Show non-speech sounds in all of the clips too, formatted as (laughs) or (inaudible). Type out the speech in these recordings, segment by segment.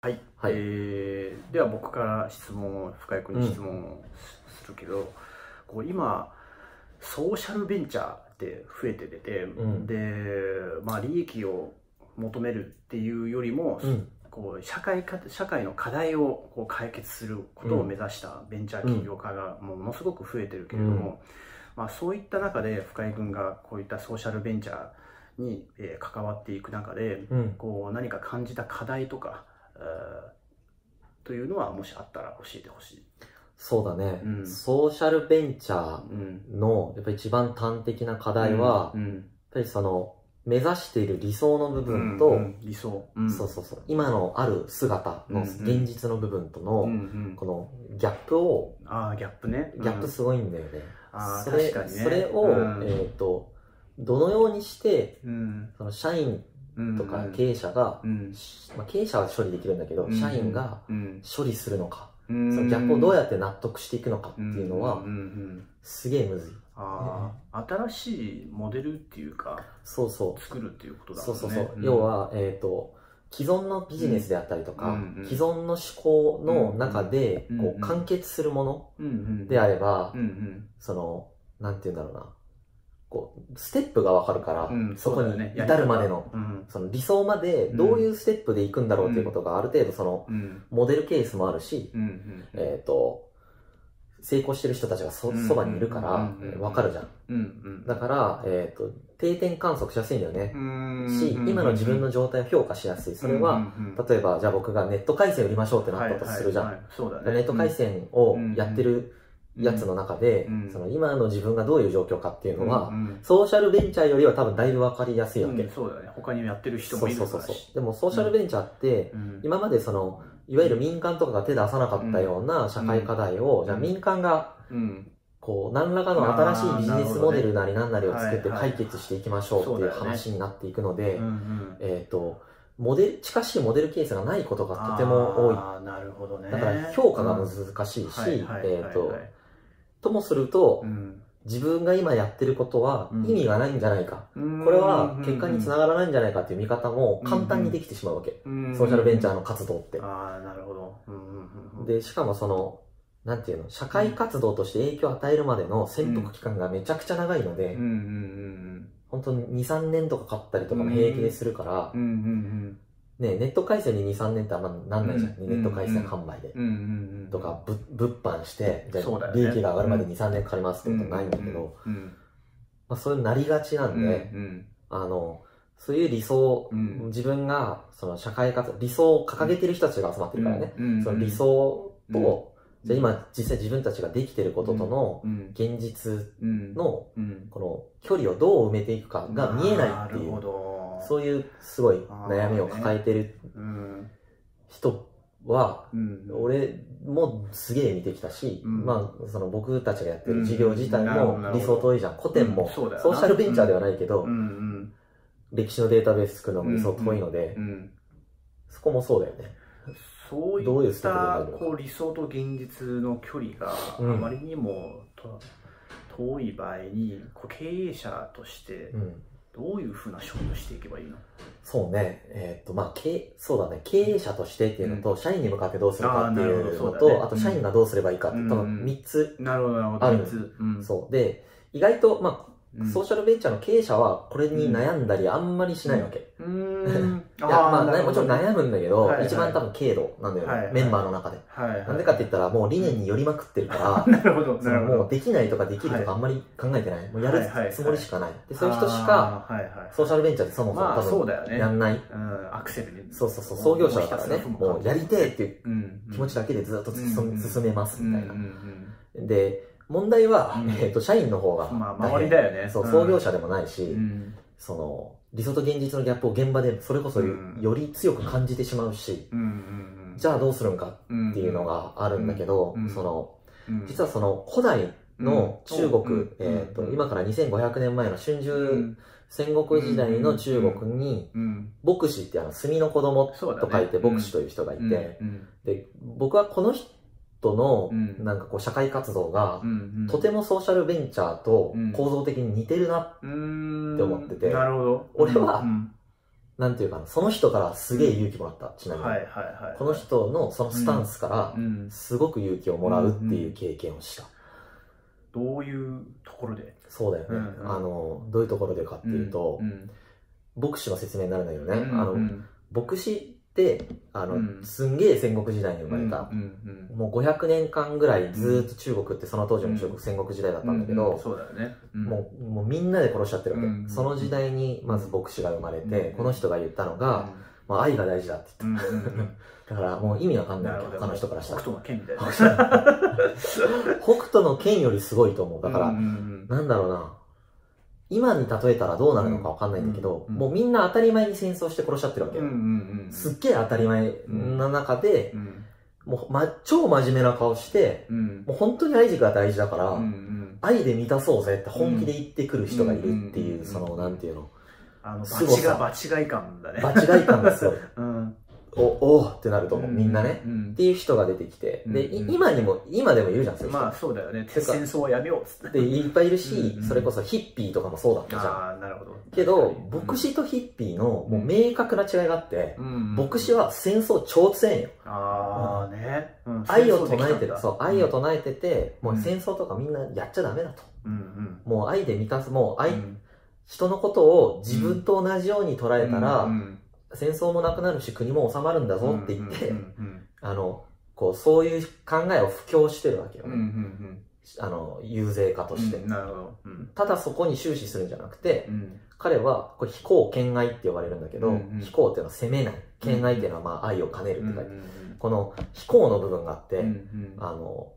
はい、はい。えーでは僕から質問を深井君に質問をするけど、こう今ソーシャルベンチャーって増えて出て、ん。で、まあ、利益を求めるっていうよりも、うん。こう社会か社会の課題をこう解決することを目指したベンチャー企業家がものすごく増えてるけれども、まあ、そういった中で深井君がこういったソーシャルベンチャーに、えー関わっていく中で、うん。こう何か感じた課題とか、えーというのはもしあったら教えてほしい。そうだね、うん。ソーシャルベンチャうん。ーのやっぱり一番端的な課題は、やっうん。ぱりその目指している理想の部分と、うんうん。理想、うん。そうそうそう。今のある姿のうん現実の部分との、うんうん。このギャップをああギャップね。ギャップすごいんだよね、ああそれ確かにね。それを、うん。えっ、とどのようにしてうん。その社員うんとか経営者が、うん。まあ、経営者は処理できるんだけど、うん。社員がうん。処理するのか、うん。そのギャップをどうやって納得していくのかっていうのは、すげえむずい。ああ新しいモデルっていうかそうそう。作るっていうことだもね。そうんそうそう、ん。要は、えっ、と、既存のビジネスであったりとか、既存の思考の中で、うんこう、完結するものであれば、その、なんて言うんだろうな、こう、ステップがわかるから、うんそこに至るまでの、うん。その理想までどういうステップで行くんだろうっていうことがある程度その、うん。モデルケースもあるし、うんうん。えっ、と、成功してる人たちがそうんそばにいるからうん。うん、わかるじゃん。うんうん。だから、えっ、と、定点観測しやすいんだよね。うんし、今の自分の状態を評価しやすい。それは、例えば、じゃあ僕がネット回線売りましょうってなったとするじゃん。はいはいはい。そうだね。ネット回線をやってるやつの中で、うん。その今の自分がどういう状況かっていうのは、うんうん。ソーシャルベンチャーよりは多分だいぶ分かりやすいわけ。うんそうだね。他にやってる人もいるからそうそうそう。でもソーシャルベンチャーって、うん。今までその、いわゆる民間とかが手出さなかったような社会課題を、うん。じゃあ民間が、うん。こう、何らかの新しいビジネスモデルなり何なりを作って解決していきましょうっていう話になっていくので、うんうん。えっ、と、モデル、近しいモデルケースがないことがとても多い。なるほどね。だから評価が難しいし、はいはいはいえっ、はい。と、ともすると、うん自分が今やってることはうん。意味がないんじゃないか。うん。これは結果につながらないんじゃないかっていう見方も簡単にできてしまうわけ。うん。ソーシャルベンチャーの活動って。ああなるほど。うんうんうん。うんで、しかもその、なんていうの、社会活動として影響を与えるまでの潜伏期間がめちゃくちゃ長いので、うん。うん本当に2、3年とかかったりとかも平気でするからうんうんう、んうんね、ネット回線に2、3年ってあんまなんないじゃん。うんネット回線販売で。とか、ぶ物販して、じ利益が上がるまで2、3年かかりますってことないんだけど、うんまあそういうなりがちなんうんで、うん。あの、そういう理想、うん。自分が、その社会活動、理想を掲げてる人たちが集まってるからね、うんその理想と、うん。じゃあ今実際自分たちができてることとのうん現実うんの、うん。この距離をどう埋めていくかが見えないっていなるほう、どそういうすごい悩みを抱えてるうん人は、うん。俺もすげえ見てきたし、うん。まあ、その僕たちがやってる事業自体も理想遠いじゃん。古典も、ソーシャルベンチャーではないけど、歴史のデータベース作るのも理想遠いので、うんそこもそうだよね。そうどういったこう理想と現実の距離があうん。まりにもと遠い場合にこう経営者としてうん。どういうふうな処理をしていけばいいの？そうね。えーっと、まあ、経、そうだね。経営者としてっていうのと、社員に向かってどうするかっていうのほど。そうだね。と、あと社員がどうすればいいかって、うん。多分3つなるほどなるほそう。で、意外と、まあ、うん。ソーシャルベンチャーの経営者はこれに悩んだりあんまりしないわけ。うーんいや、まあ、もちろん悩むんだけど、はいはい。一番多分軽度なんだよね、はいはい。メンバーの中で。はいはい。なんでかって言ったら、もう理念に寄りまくってるから、(laughs) なるほどそのなるほど。もうできないとかできるとかあんまり考えてない。もうやるつもりしかない。でそういう人しか、あーはいはい。ソーシャルベンチャーってそもそもまあ多分やんない。うんアクセルに。そうそうそう、創業者だからね、もうやりてえっていううん気持ちだけでずっと進うん進めますみたいな。うん。うんで、問題はうん、えっと、社員の方がうんまあ周りだよね。そう、うん創業者でもないし、うん。その、理想と現実のギャップを現場でそれこそより強く感じてしまうし、じゃあどうするんかっっていうのがあるんだけど、うん。その、うん。実はその古代の中国、うん。えっ、と、うん。今から2500年前の春秋、うん。戦国時代の中国に、うん。牧師ってあの、墨の子供と書いて牧師という人がいて、うん。で、僕はこの人のうんなんかこう社会活動がう、んとてもソーシャルベンチャーとうん構造的に似てるな。うんって思っててなるほど俺はうんなんていうかな、その人からすげえ勇気もらった、ちなみに。はいはいはい。この人のそのスタンスからう、ん。すごく勇気をもらうっていう経験をした。どういうところで？そうだよね。うんうんあの、どういうところでかっていうと、ん牧師の説明になるんだけどね、うんあの、うん牧師って、あの、うん。すんげえ戦国時代に生まれた。う。んうんもう500年間ぐらいずーっと中国ってその当時も中国戦国時代だったんだけど、うんうんそうだよね。うん。もうもうみんなで殺しちゃってるわけ、うんその時代にまず牧師が生まれて、うんこの人が言ったのが、まあ、愛が大事だってうんうん言った、(laughs) だからもう意味わかんない他の人からしたら。北斗の剣みたいな。北斗の剣よりすごいと思う。だから、うんうん。なんだろうな今に例えたらどうなるのかわかんないんだけど、うん。もうみんな当たり前に戦争して殺しちゃってるわけ、うんうんうん。すっげえ当たり前な中で、うん。もう、ま、超真面目な顔してうん。もう本当に愛が大事だから、うんうん。愛で満たそうぜって本気で言ってくる人がいるっていう、うんその、なんていうの、あの、場違が、場違い感だね。場違い感がすごい。(laughs) うん。お、おーってなると思う、みんなね。うんっていう人が出てきて、で、いうん今にも、今でもいるじゃん、そういう人。まあそうだよね。戦争をやめようっつって。で、いっぱいいるし、うんそれこそヒッピーとかもそうだったじゃん。ああ、なるほど。けど、うん牧師とヒッピーのもう明確な違いがあって、うん牧師は戦争超強いんよ。ああね。うん愛を唱えてる。そう、愛を唱えてて、もううん戦争とかみんなやっちゃダメだと。うんうん。もう愛で満たす、もう愛、うん人のことを自分と同じように捉えたら、うん戦争もなくなるし国も収まるんだぞって言って、うんうんあの、こう、そういう考えを布教してるわけようんうね。んあの、遊説家とうん。して。うんなるほど。うんただそこに終始するんじゃなくて、うん彼は、これ、非行兼愛って呼ばれるんだけど、うんうん非行っていうのは責めない。兼愛っていうのは、まあ、愛を兼ねるって書いてある。うんこの非行の部分があって、うんうんあの、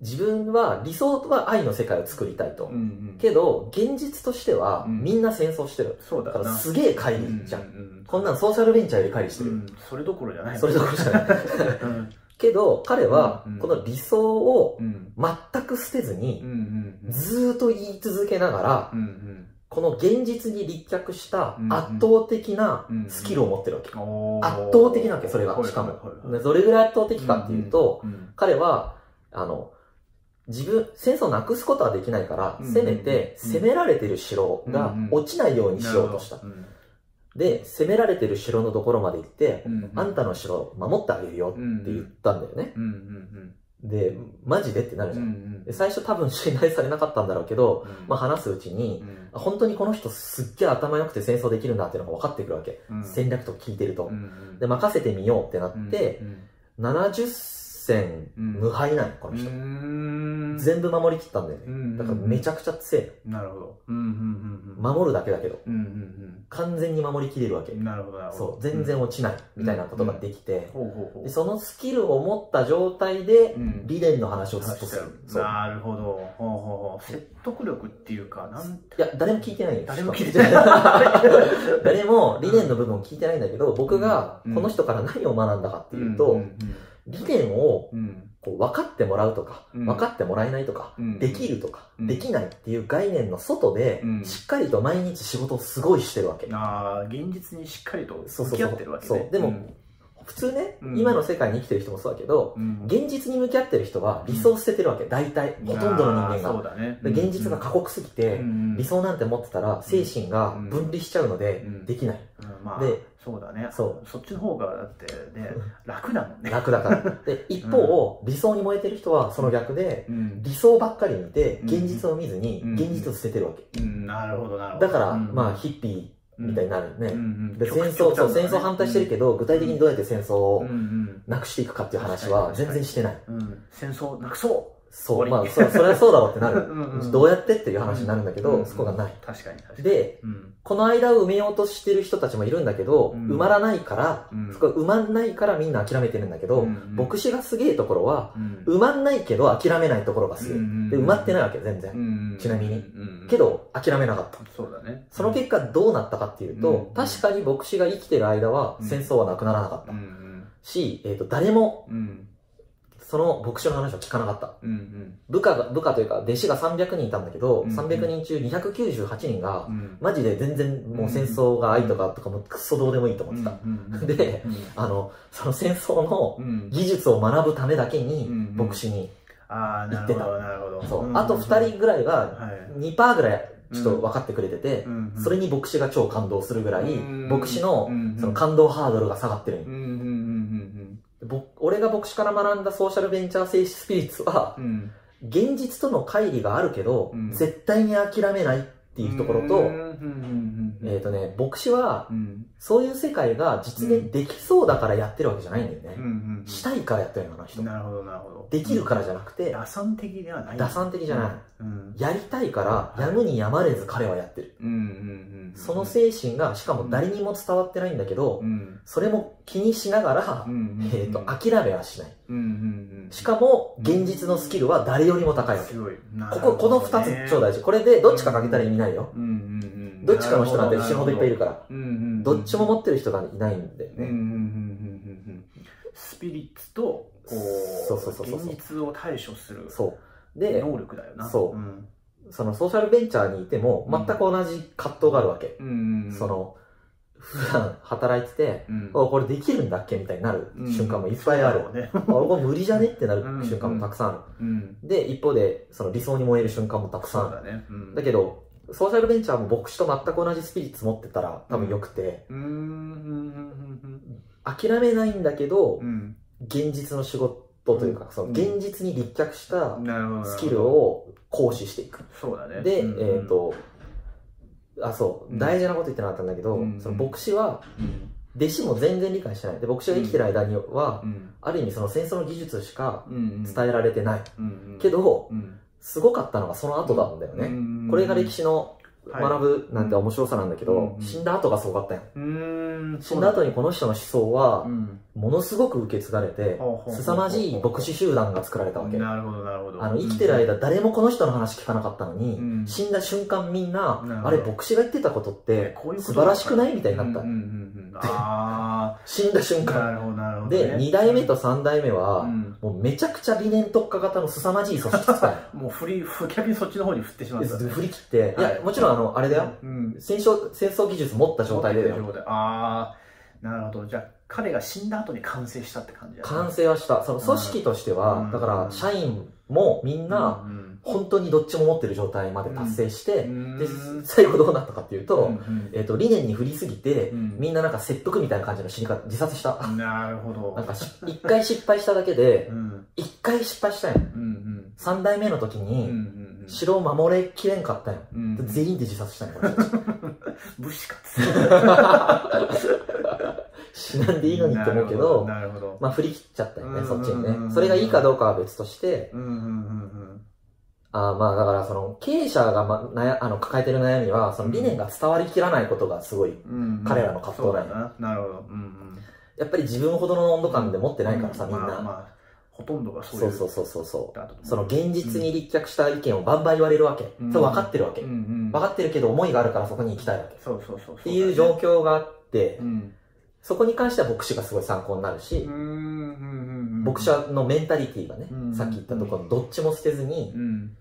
自分は、理想は愛の世界を作りたいと。うんうんけど、現実としては、うんみんな戦争してる。そうだからすげえ乖離じゃん。ううこんなんソーシャルベンチャーより乖離してる。うんそれどころじゃない。それどころじゃない。(laughs) うんけど、彼はうんうん、この理想をうん全く捨てずにう、んうんずーっと言い続けながら、うんうんこの現実に立脚したうん圧倒的なうんスキルを持ってるわけ。圧倒的なわけ、それがはい。しかもどれぐらい圧倒的かっていうと、うん彼は、あの、自分、戦争をなくすことはできないから、うんせめて、うん。攻められてる城が落ちないようにしようとした。うん。で、攻められてる城のところまで行って、うんあんたの城を守ってあげるよって言ったんだよね。うんうんで、マジでってなるうん。うじゃん。ん。で最初多分信頼されなかったんだろうけど、うん。まあ話すうちに、うん。本当にこの人すっげえ頭良くて戦争できるんだっていうのが分かってくるわけ。うん。戦略とか聞いてると。うんで、任せてみようってなって、うん70戦うん。無敗ない、この人。うん。全部守りきったんだよね。うんだからめちゃくちゃ強い。なるほど。守るだけだけど、完全に守りきれるわけ。う。んなるほど。そう、全然落ちないみたいなことができて、そのスキルを持った状態で、うん。理念の話をずっとする。なるほど。ほうほうほう。説得力っていうかなんいや、誰も聞いてないよ。誰も聞いてしない。(laughs) 誰も理念の部分を聞いてないんだけど、僕がうん。この人から何を学んだかっていうと、ん理念をうん。こう分かってもらうとか、うん。分かってもらえないとか、うん。できるとか、うん。できないっていう概念の外で、うん。しっかりと毎日仕事をすごいしてるわけ。ああ現実にしっかりとそうそうそう。向き合ってるわけね。そう。でもうん。普通ね、うん。今の世界に生きてる人もそうだけど、うん。現実に向き合ってる人は理想を捨ててるわけ。大体、ほとんどの人間あーそうが。だね。で現実が過酷すぎて、うん。理想なんて持ってたら精神が分離しちゃうのでうん。できない。でそうだね。そそっちの方がだってね (laughs) 楽だもんね。楽だから。で、(laughs) 一方、理想に燃えてる人はその逆で、うん。理想ばっかり見て、うん。現実を見ずにうん、現実を捨ててるわけ。うん。なるほどなるほど。だから、うん。まあ、ヒッピーみたいになるよね。で戦争、そう、戦争反対してるけど、具体的にどうやって戦争うん。をうん。なくしていくかっていう話は全然してない。うん。戦争なくそそう、まあ、そそれはそうだろうってなうる。(laughs) うんうん。どうやってっていう話になるんだけど、うんそこがない。確かに確かに。で、うん。この間を埋めようとしてる人たちもいるんだけど、うん。埋まらないから、うん。そこ埋まんないからみんな諦めてるんだけど、うん牧師がすげえところは、うん。埋まんないけど諦めないところがすげえ。うんで、埋まってないわけ、全然。うんちなみに。うんけど、諦めなかった。そうだね。その結果どうなったかっていうと、うん確かに牧師が生きてる間はうん戦争はなくならなかった。うんうんし、えっ、と、誰もうんその牧師の話を聞かなかった。うん部下が、部下というか弟子が300人いたんだけど、うん300人中298人がう、ん。マジで全然もう戦争が愛とかとかもクソどうでもいいと思ってた。うんでうん。あの、その戦争のうん。技術を学ぶためだけにうんうん。牧師に、ああなるほどなるほど。そう、んあと2人ぐらいがはい。2%ぐらいちょっと分かってくれてて、うんうん。それに牧師が超感動するぐらい、うん牧師のうんその感動ハードルが下がってる俺が牧師から学んだソーシャルベンチャー性スピリッツはうん現実との乖離があるけど、うん。絶対に諦めないっていうところと、えっ、とね牧師はうんそういう世界が実現できそうだからやってるわけじゃないんだよね、うん。うんしたいからやってるのあの人。なるほどなるほど。できるからじゃなくて、打算的ではない。打算的じゃない、うん。やりたいからやむにやまれず彼はやってる、うんうんうんその精神がしかも誰にも伝わってないんだけど、うん。それも気にしながら、えー、と諦めはしない。うんうんうんしかも現実のスキルは誰よりも高いわけ。すごい。こここの2つ超大事。これでどっちかかけたら意味ないよ。うんうんうんどっちかの人なんて死ぬほどいっぱいいるから。うんうんうんどっちも持ってる人がいないんだよね。うんうんうんうんうんうん。スピリッツとこうそうそうそうそう。現実を対処する能力だよな。そう。うん。そのソーシャルベンチャーにいても全く同じ葛藤があるわけ、うんうんその普段働いてて、うん。あこれできるんだっけみたいになる瞬間もいっぱいある、そうだろうね。あこれ無理じゃねってなる瞬間もたくさんある、うん。で一方でその理想に燃える瞬間もたくさんある。だね。うん。だけどソーシャルベンチャーも牧師と全く同じスピリッツ持ってたら多分よくて、うん。諦めないんだけどうんうん現実の仕事というか、その現実に立脚したスキルを行使していく。そうだね。で、えっ、と、あ、そう、うん。大事なこと言ってなかったんだけど、うん。その牧師は、うん。弟子も全然理解してない。で、牧師が生きてる間には、うん。ある意味その戦争の技術しかうん伝えられてない。うん。けど、うんすごかったのがその後なんだよね。うん。これが歴史のはい。学ぶなんて面白さなんだけど、うん死んだ後がすごかったよ。うーん死んだ後にこの人の思想はう、ん。ものすごく受け継がれて、凄まじい牧師集団が作られたわけ。なるほどなるほど。あの、生きてる間誰もこの人の話聞かなかったのに、うん。死んだ瞬間みんな、なあれ牧師が言ってたことって素晴らしくないみたいになった。うんうんうんうんあ死んだ瞬あな間。るほどなるほどね。で、2代目と3代目は、うん。もうめちゃくちゃ理念特化型の凄まじい組織使い。(laughs) もう振り逆にそっちの方に振ってしまったね。振り切って、いはい。や、もちろんあの、あれだよ。うん。戦争、戦争技術持った状態でだよ。ああなるほど。じゃあ彼が死んだ後に完成したって感じだね。完成はした。その組織としては、うん。だから、社員もみんな、うん本当にどっちも持ってる状態まで達成して、うん。で、最後どうなったかっていうと、うんえっ、と、理念に振りすぎて、うん。みんななんか切腹みたいな感じの死に方、自殺した。なるほど。なんかし、一回失敗しただけでう、ん。一回失敗したんよ。うん三代目の時に、うん城を守れきれんかったんよ。全員で自殺したんよ、この人たち。(laughs) 武士か (laughs) 死なんでいいのにって思うけど、なるほどまあ振り切っちゃったよね、うんそっちにうんね。それがいいかどうかは別として、うんうんうんあーまあだからその経営者が、ま、悩あの抱えてる悩みは、その理念が伝わりきらないことがすごい、うんうん。彼らの葛藤だよ。そうな。なるほど。うんうん。やっぱり自分ほどの温度感で持ってないからさ、うんみんな。まあまあほとんどがそうそうそうそうそうその現実に立脚した意見をバンバン言われるわけ。うんそれ分かってるわけ。うんうん。分かってるけど思いがあるからそこに行きたいわけ。っそうそうそう。ていう状況があってう、んそこに関しては牧師がすごい参考になるし牧者のメンタリティがねうん、さっき言ったところのどっちも捨てずにう、ん。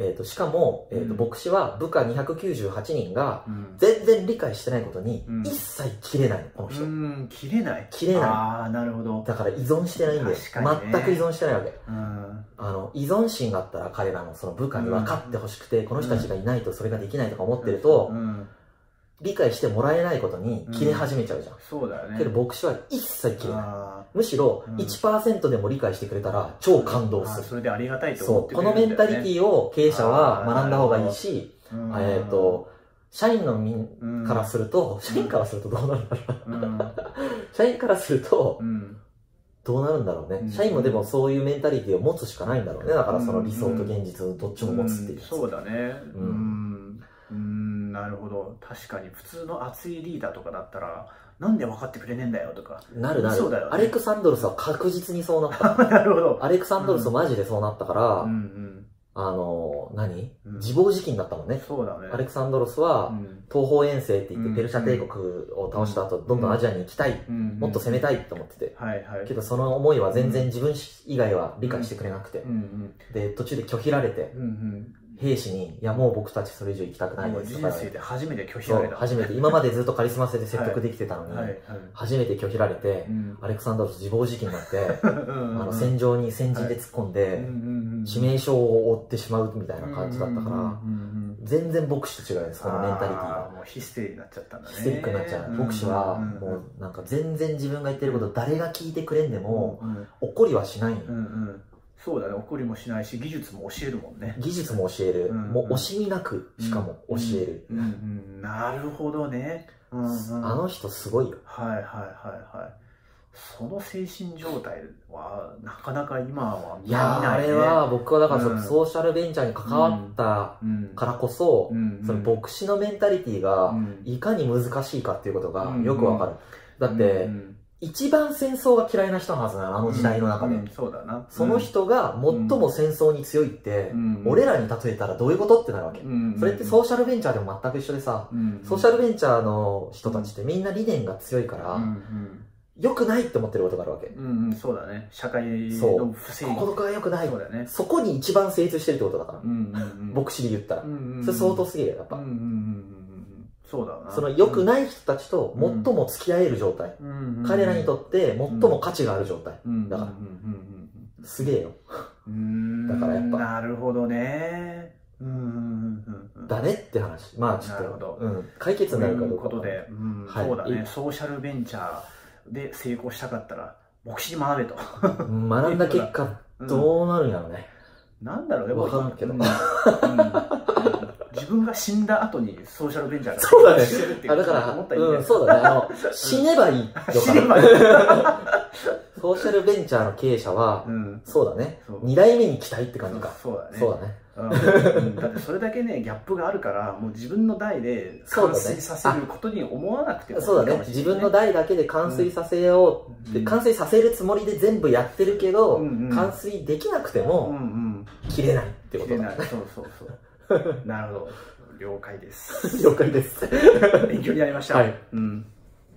えっと、しかも、えっと、うん。牧師は部下298人がうん。全然理解してないことにうん。一切切れないの、この人。うん切れない。切れない。ああなるほど。だから依存してないんで、ね。全く依存してないわけ。うん。あの、依存心があったら彼らのその部下に分かってほしくて、この人たちがいないとそれができないとか思ってるとう、ん理解してもらえないことに切れ始めちゃうじゃん。そうだよねけど牧師は一切切れない。あむしろうん1%でも理解してくれたら超感動する。それでありがたいと思そう。ってこのメンタリティを経営者は学んだ方がいいし、うんえっと、社員のみんうんからすると、社員からするとどうなるんだろう。(laughs) 社員からするとう、んどうなるんだろうねう。ん社員もでもそういうメンタリティを持つしかないんだろうね。だからその理想と現実をどっちも持つっていう。んそうだねううんんうんなるほど。確かに。普通の熱いリーダーとかだったらなんで分かってくれねえんだよとか。なるなる、そうだよね。アレクサンドロスは確実にそうなった。(laughs) なるほど。アレクサンドロスマジでそうなったから、うんうん。あの、何？うん。自暴自棄になったもんね。そうだね。アレクサンドロスは、うん。東方遠征って言っうんてペルシャ帝国を倒した後、どんどんアジアに行きたい、うんもっと攻めたいって思ってて。はいはい。けどその思いは全然自分以外は理解してくれなくて。う。ん。で、途中で拒否られて。うんう、ん兵士に、いやもう僕たちそれ以上行きたくないですとか、で。初めて拒否られた。初めて、今までずっとカリスマ性で説得できてたのに、はいはい。初めて拒否られてう、ん。アレクサンドロス自暴自棄になって、あ (laughs) あの戦場に先陣で突っ込んで、致命傷を負ってしまうみたいな感じだったから、全然牧師と違うんですこのメンタリティーがもうヒステリーになっちゃったんだね。ヒステリックになっちゃう。牧師はもうなんか全然自分が言ってること誰が聞いてくれんでもうん怒りはしないそうだね。怒りもしないし技術も教えるもんね。技術も教える。うんもう惜しみなくしかも教えるうんうん。なるほどね、うんうん、あの人すごいよ。はいはいはいはい。その精神状態はなかなか今は見いやーあないねれは僕はだからそうん。ソーシャルベンチャーに関わったうん。からこそうんその牧師のメンタリティーがうん。いかに難しいかっていうことがうんよくわかる。だってうん一番戦争が嫌いな人のはずなのあの時代の中で。うんそうだな。その人が最も戦争に強いってうん俺らに例えたらどういうことってなるわけ。うんそれってソーシャルベンチャーでも全く一緒でさうんソーシャルベンチャーの人たちってみんな理念が強いからうんうん。良くないって思ってることがあるわけ。うんうんそうだね。社会の不正義。ここが良くない。そうだよね。そこに一番精通してるってことだから。うんうんうん。牧師で言ったら。うんうんうん。それ相当すげえよやっぱ。うんうんうんうんうんそうだな。その良くない人たちと最も付き合える状態。彼らにとって最も価値がある状態。うん。だから。うんうんすげえよ。うん。うんだからやっぱ。なるほどね。うんうんうんうん。だねって話。まあちょっなるほど。とうん。解決になるかどうかということで、うん。はい。そうだね。いソーシャルベンチャーで成功したかったら牧師に学べと、うん。学んだ結果うん。どうなるんやろうね。なんだろうねわからんけど。うん。うん自分が死んだ後にソーシャルベンチャーがそうだね。してるっていうあだから思ったらいいねうんそうだね。あの (laughs) 死ねばいい。のかな死ねばいい。(laughs) ソーシャルベンチャーの経営者はうん。そうだね。そう。二代目に期待って感じか。そうだね。そうだね。うん。うんだってそれだけねギャップがあるからもう自分の代で完遂させることに思わなくてもいいかそうだもしれないね。自分の代だけで完遂させようってうん。完遂させるつもりで全部やってるけどうんうん。完遂できなくてうんもうん。切れないってことれない。そうそうそうなるほど。了解です。(laughs) 了解です。勉強になりました、はい。うん